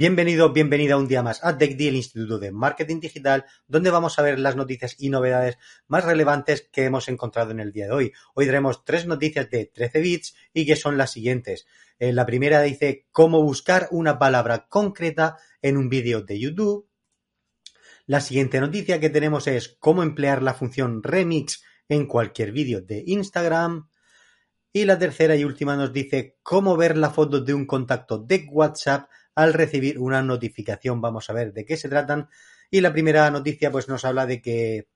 Bienvenido, bienvenida un día más a TechD, el Instituto de Marketing Digital, donde vamos a ver las noticias y novedades más relevantes que hemos encontrado en el día de hoy. Hoy tenemos tres noticias de 13 bits y que son las siguientes. Eh, la primera dice cómo buscar una palabra concreta en un vídeo de YouTube. La siguiente noticia que tenemos es cómo emplear la función remix en cualquier vídeo de Instagram. Y la tercera y última nos dice cómo ver la foto de un contacto de WhatsApp al recibir una notificación. Vamos a ver de qué se tratan. Y la primera noticia pues nos habla de que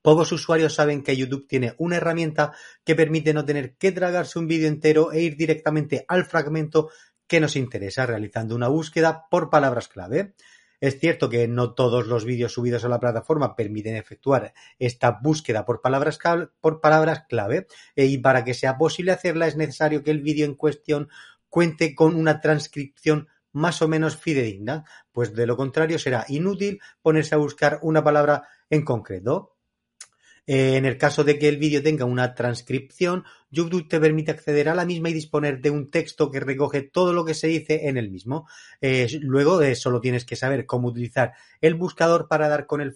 pocos usuarios saben que YouTube tiene una herramienta que permite no tener que tragarse un vídeo entero e ir directamente al fragmento que nos interesa realizando una búsqueda por palabras clave. Es cierto que no todos los vídeos subidos a la plataforma permiten efectuar esta búsqueda por palabras por palabras clave eh, y para que sea posible hacerla es necesario que el vídeo en cuestión cuente con una transcripción más o menos fidedigna, pues de lo contrario será inútil ponerse a buscar una palabra en concreto. Eh, en el caso de que el vídeo tenga una transcripción, YouTube te permite acceder a la misma y disponer de un texto que recoge todo lo que se dice en el mismo. Eh, luego eh, solo tienes que saber cómo utilizar el buscador para dar con el,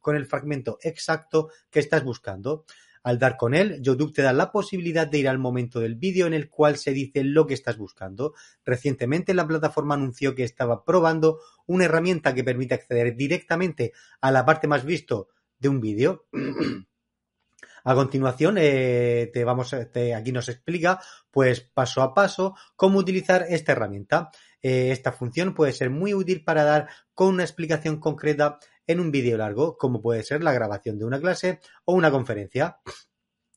con el fragmento exacto que estás buscando. Al dar con él, YouTube te da la posibilidad de ir al momento del vídeo en el cual se dice lo que estás buscando. Recientemente la plataforma anunció que estaba probando una herramienta que permite acceder directamente a la parte más visto de un vídeo. A continuación, eh, te vamos, aquí nos explica, pues paso a paso, cómo utilizar esta herramienta. Eh, esta función puede ser muy útil para dar con una explicación concreta en un vídeo largo, como puede ser la grabación de una clase o una conferencia.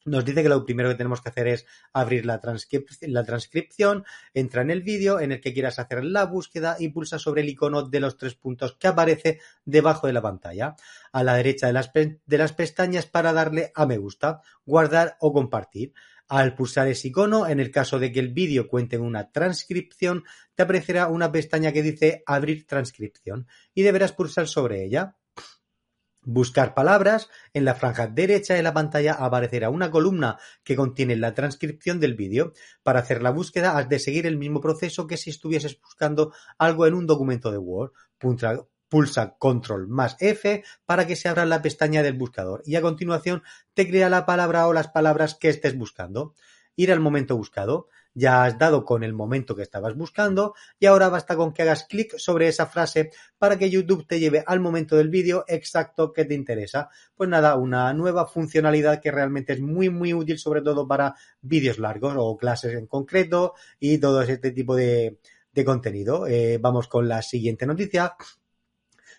Nos dice que lo primero que tenemos que hacer es abrir la, transcripción, entra en el vídeo en el que quieras hacer la búsqueda y pulsa sobre el icono de los tres puntos que aparece debajo de la pantalla, a la derecha de las, de las pestañas para darle a me gusta, guardar o compartir. Al pulsar ese icono, en el caso de que el vídeo cuente en una transcripción, te aparecerá una pestaña que dice abrir transcripción y deberás pulsar sobre ella. Buscar palabras. En la franja derecha de la pantalla aparecerá una columna que contiene la transcripción del vídeo. Para hacer la búsqueda has de seguir el mismo proceso que si estuvieses buscando algo en un documento de Word. Pulsa Control más F para que se abra la pestaña del buscador y a continuación te crea la palabra o las palabras que estés buscando. Ir al momento buscado ya has dado con el momento que estabas buscando y ahora basta con que hagas clic sobre esa frase para que YouTube te lleve al momento del vídeo exacto que te interesa. Pues nada, una nueva funcionalidad que realmente es muy muy útil sobre todo para vídeos largos o clases en concreto y todo este tipo de, contenido. Eh, vamos con la siguiente noticia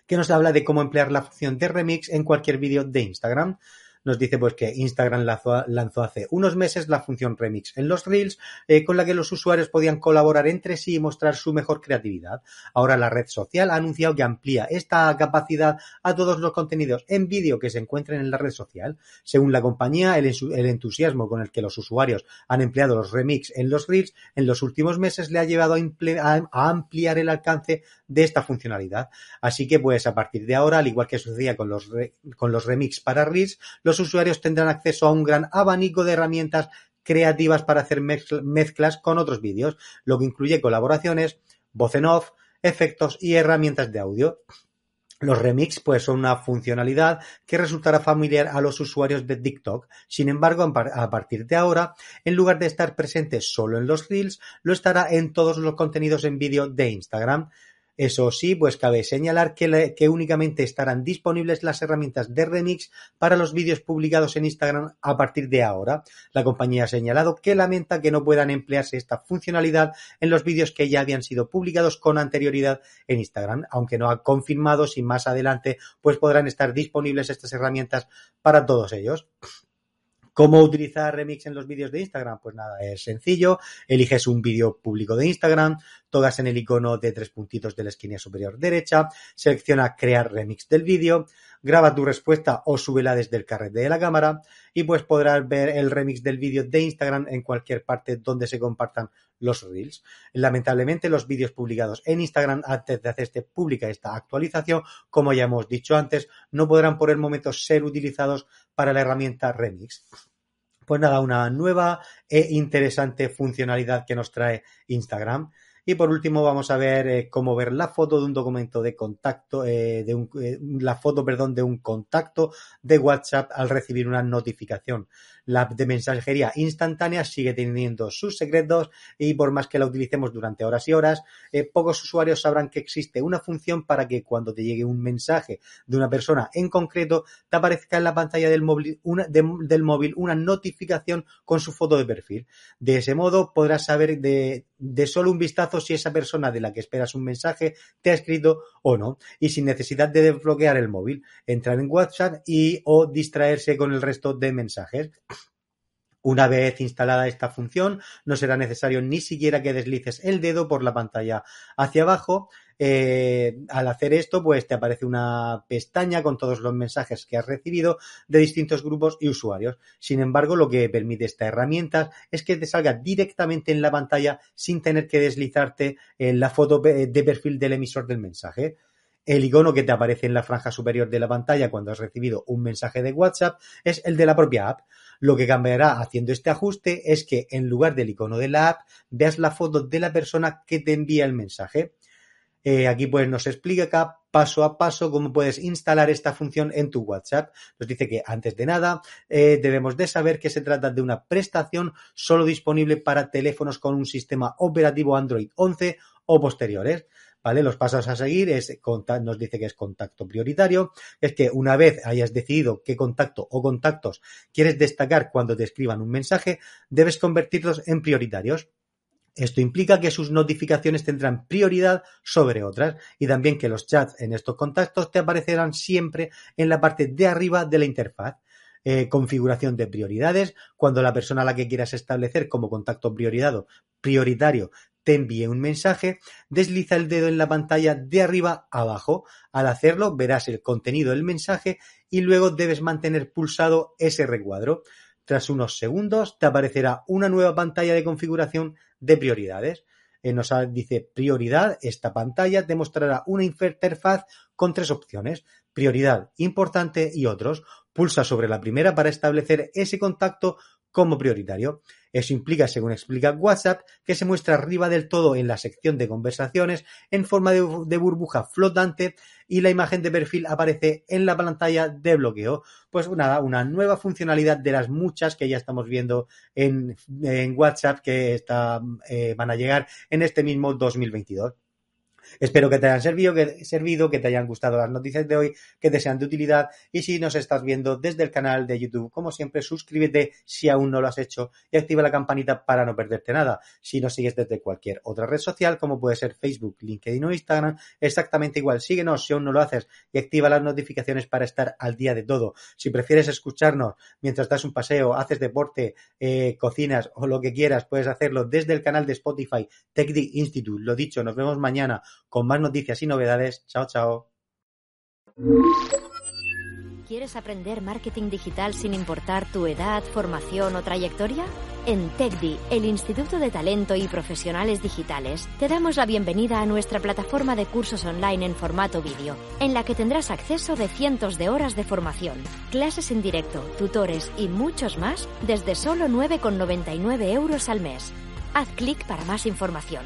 que nos habla de cómo emplear la función de remix en cualquier vídeo de Instagram nos dice pues que Instagram lanzó, hace unos meses la función Remix en los Reels eh, con la que los usuarios podían colaborar entre sí y mostrar su mejor creatividad. Ahora la red social ha anunciado que amplía esta capacidad a todos los contenidos en vídeo que se encuentren en la red social. Según la compañía, el, entusiasmo con el que los usuarios han empleado los Remix en los Reels en los últimos meses le ha llevado a, ampliar el alcance de esta funcionalidad. Así que pues a partir de ahora, al igual que sucedía con los, con los remix para Reels, usuarios tendrán acceso a un gran abanico de herramientas creativas para hacer mezclas con otros vídeos, lo que incluye colaboraciones, voz en off, efectos y herramientas de audio. Los remix pues son una funcionalidad que resultará familiar a los usuarios de TikTok. Sin embargo, a partir de ahora, en lugar de estar presente solo en los Reels, lo estará en todos los contenidos en vídeo de Instagram. Eso sí, pues cabe señalar que, únicamente estarán disponibles las herramientas de remix para los vídeos publicados en Instagram a partir de ahora. La compañía ha señalado que lamenta que no puedan emplearse esta funcionalidad en los vídeos que ya habían sido publicados con anterioridad en Instagram, aunque no ha confirmado si más adelante pues podrán estar disponibles estas herramientas para todos ellos. ¿Cómo utilizar Remix en los vídeos de Instagram? Pues nada, es sencillo. Eliges un vídeo público de Instagram, tocas en el icono de tres puntitos de la esquina superior derecha, selecciona crear remix del vídeo, graba tu respuesta o súbela desde el carrete de la cámara y pues podrás ver el remix del vídeo de Instagram en cualquier parte donde se compartan los reels. Lamentablemente los vídeos publicados en Instagram antes de hacerse pública esta actualización, como ya hemos dicho antes, no podrán por el momento ser utilizados para la herramienta Remix. Pues nada, una nueva e interesante funcionalidad que nos trae Instagram. Y por último vamos a ver eh, cómo ver la foto de un documento de contacto, eh, de un, eh, la foto, perdón, de un contacto de WhatsApp al recibir una notificación. La de mensajería instantánea sigue teniendo sus secretos y por más que la utilicemos durante horas y horas, pocos usuarios sabrán que existe una función para que cuando te llegue un mensaje de una persona en concreto, te aparezca en la pantalla del móvil una, del móvil una notificación con su foto de perfil. De ese modo podrás saber de, de solo un vistazo si esa persona de la que esperas un mensaje te ha escrito o no y sin necesidad de desbloquear el móvil, entrar en WhatsApp y o distraerse con el resto de mensajes. Una vez instalada esta función, no será necesario ni siquiera que deslices el dedo por la pantalla hacia abajo. Eh, al hacer esto, pues te aparece una pestaña con todos los mensajes que has recibido de distintos grupos y usuarios. Sin embargo, lo que permite esta herramienta es que te salga directamente en la pantalla sin tener que deslizarte en la foto de perfil del emisor del mensaje. El icono que te aparece en la franja superior de la pantalla cuando has recibido un mensaje de WhatsApp es el de la propia app. Lo que cambiará haciendo este ajuste es que en lugar del icono de la app veas la foto de la persona que te envía el mensaje. Eh, aquí pues nos explica acá paso a paso cómo puedes instalar esta función en tu WhatsApp. Nos dice que antes de nada eh, debemos de saber que se trata de una prestación solo disponible para teléfonos con un sistema operativo Android 11 o posteriores. Los pasos a seguir es, nos dice que es contacto prioritario, es que una vez hayas decidido qué contacto o contactos quieres destacar cuando te escriban un mensaje, debes convertirlos en prioritarios. Esto implica que sus notificaciones tendrán prioridad sobre otras y también que los chats en estos contactos te aparecerán siempre en la parte de arriba de la interfaz. Eh, configuración de prioridades, cuando la persona a la que quieras establecer como contacto prioritario te envíe un mensaje, desliza el dedo en la pantalla de arriba a abajo. Al hacerlo verás el contenido del mensaje y luego debes mantener pulsado ese recuadro. Tras unos segundos te aparecerá una nueva pantalla de configuración de prioridades. Nos dice prioridad, esta pantalla te mostrará una interfaz con tres opciones, prioridad, importante y otros. Pulsa sobre la primera para establecer ese contacto como prioritario. Eso implica, según explica WhatsApp, que se muestra arriba del todo en la sección de conversaciones en forma de, burbuja flotante y la imagen de perfil aparece en la pantalla de bloqueo. Pues nada, una nueva funcionalidad de las muchas que ya estamos viendo en, WhatsApp que eh, van a llegar en este mismo 2022. Espero que te hayan servido que, servido, que te hayan gustado las noticias de hoy, que te sean de utilidad y si nos estás viendo desde el canal de YouTube, como siempre, suscríbete si aún no lo has hecho y activa la campanita para no perderte nada. Si nos sigues desde cualquier otra red social, como puede ser Facebook, LinkedIn o Instagram, exactamente igual. Síguenos si aún no lo haces y activa las notificaciones para estar al día de todo. Si prefieres escucharnos mientras das un paseo, haces deporte, eh, cocinas o lo que quieras, puedes hacerlo desde el canal de Spotify TechD Institute. Lo dicho, nos vemos mañana con más noticias y novedades. Chao, chao. ¿Quieres aprender marketing digital sin importar tu edad, formación o trayectoria? En TechDi, el Instituto de Talento y Profesionales Digitales, te damos la bienvenida a nuestra plataforma de cursos online en formato vídeo, en la que tendrás acceso de cientos de horas de formación, clases en directo, tutores y muchos más desde solo 9,99 euros al mes. Haz clic para más información.